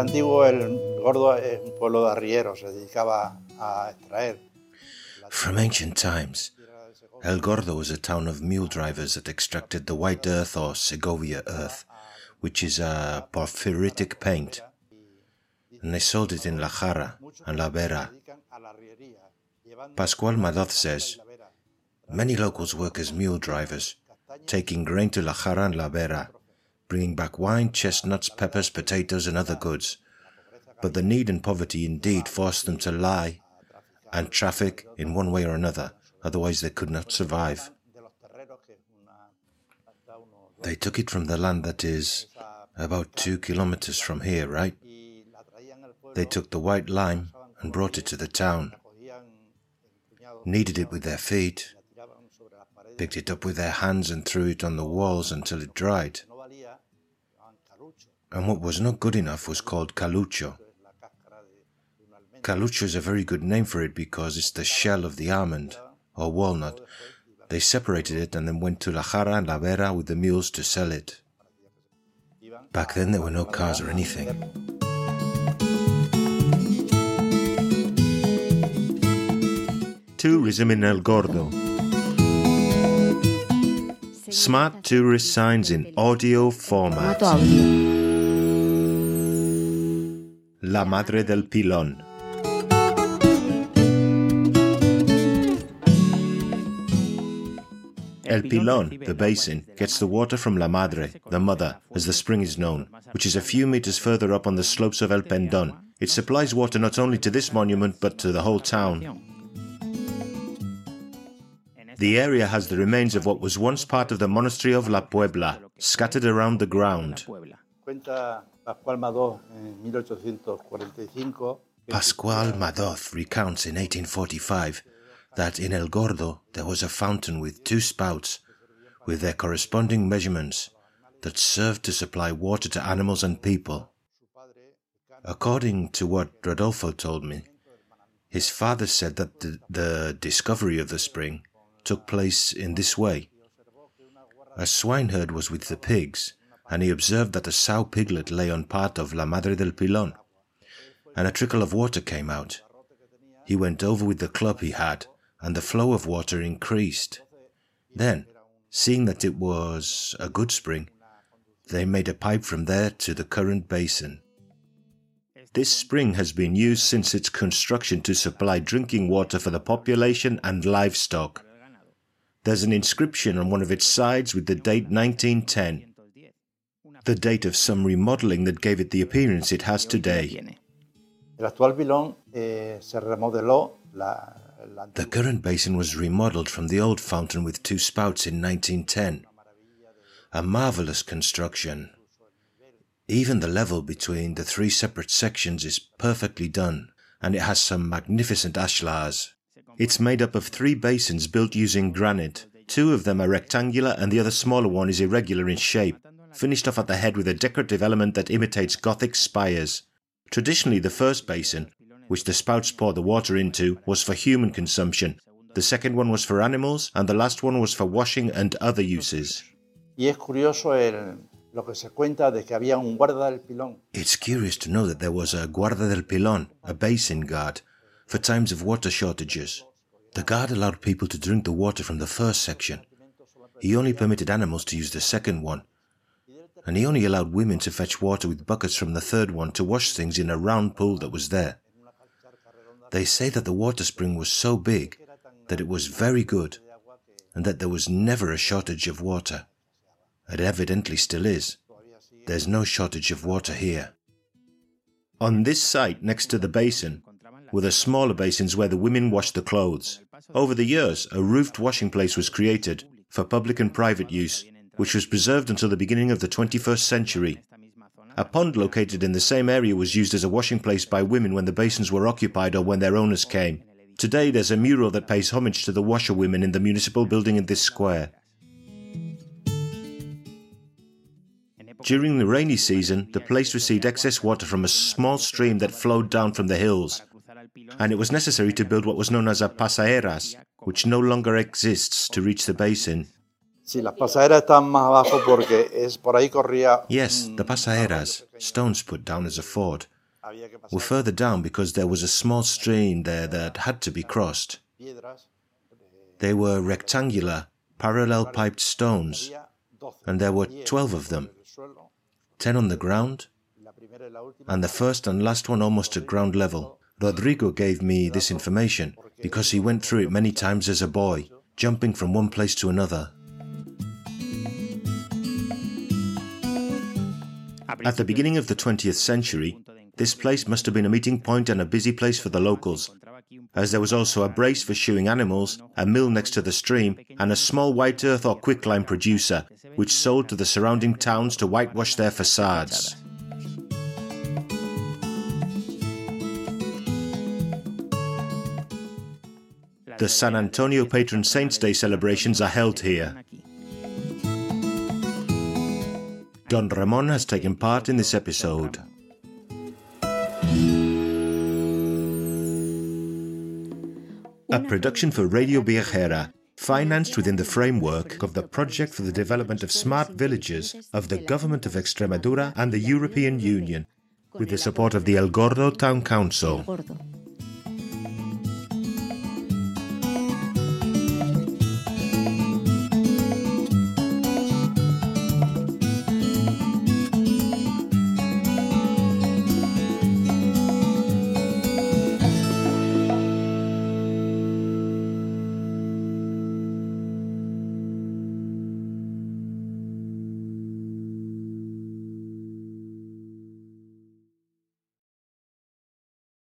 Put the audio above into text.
antiguo el Gordo es un pueblo de arrieros, se dedicaba a extraer. From ancient times, El Gordo was a town of mule drivers that extracted the white earth or Segovia earth, which is a porphyritic paint, and they sold it in La Jara and La Vera. Pascual Madoz says, Many locals work as mule drivers, taking grain to La Jara and La Vera, bringing back wine, chestnuts, peppers, potatoes, and other goods. But the need and poverty indeed forced them to lie and traffic in one way or another, otherwise they could not survive. They took it from the land that is about two kilometers from here, right? They took the white lime and brought it to the town, kneaded it with their feet, picked it up with their hands and threw it on the walls until it dried. And what was not good enough was called calucho. Calucho is a very good name for it because it's the shell of the almond or walnut. They separated it and then went to La Jara and La Vera with the mules to sell it. Back then there were no cars or anything. Tourism in El Gordo. Smart tourist signs in audio format. La Madre del Pilón. El Pilón, the basin, gets the water from La Madre, the mother, as the spring is known, which is a few meters further up on the slopes of El Pendón. It supplies water not only to this monument but to the whole town. The area has the remains of what was once part of the monastery of La Puebla, scattered around the ground. Pascual Madoz recounts in 1845 that in El Gordo there was a fountain with two spouts with their corresponding measurements that served to supply water to animals and people. According to what Rodolfo told me, his father said that the, the discovery of the spring took place in this way. A swineherd was with the pigs, and he observed that a sow piglet lay on part of La Madre del Pilon, and a trickle of water came out. He went over with the club he had and the flow of water increased. Then, seeing that it was a good spring, they made a pipe from there to the current basin. This spring has been used since its construction to supply drinking water for the population and livestock. There's an inscription on one of its sides with the date 1910, the date of some remodeling that gave it the appearance it has today. El actual pilón eh, se remodeló la, the current basin was remodeled from the old fountain with two spouts in 1910. A marvelous construction. Even the level between the three separate sections is perfectly done, and it has some magnificent ashlars. It's made up of three basins built using granite. Two of them are rectangular and the other smaller one is irregular in shape, finished off at the head with a decorative element that imitates Gothic spires. Traditionally, the first basin, which the spouts pour the water into, was for human consumption. The second one was for animals, and the last one was for washing and other uses. It's curious to know that there was a guarda del pilón, a basin guard, for times of water shortages. The guard allowed people to drink the water from the first section. He only permitted animals to use the second one. And he only allowed women to fetch water with buckets from the third one to wash things in a round pool that was there. They say that the water spring was so big that it was very good and that there was never a shortage of water. It evidently still is. There's no shortage of water here. On this site, next to the basin, were the smaller basins where the women washed the clothes. Over the years, a roofed washing place was created for public and private use, which was preserved until the beginning of the 21st century. A pond located in the same area was used as a washing place by women when the basins were occupied or when their owners came. Today there's a mural that pays homage to the washerwomen in the municipal building in this square. During the rainy season, the place received excess water from a small stream that flowed down from the hills, and it was necessary to build what was known as a pasaeras, which no longer exists to reach the basin. Sí, las pasaderas están más abajo porque es por ahí corría. Yes, the pasaderas. stones put down as a ford, había que pasar were further down because there was a small stream there that had to be crossed. They were rectangular, parallelepiped stones, and there were 12 of them, en el suelo. 10 on the ground, La primera y la última and the first and last one almost at ground level. Rodrigo gave me this information because he went through it many times as a boy, jumping from one place to another. At the beginning of the 20th century, this place must have been a meeting point and a busy place for the locals, as there was also a brace for shoeing animals, a mill next to the stream, and a small white earth or quicklime producer, which sold to the surrounding towns to whitewash their facades. The San Antonio Patron Saints Day celebrations are held here. Don Ramon has taken part in this episode. A production for Radio Viajera, financed within the framework of the Project for the Development of Smart Villages of the Government of Extremadura and the European Union, with the support of the El Gordo Town Council.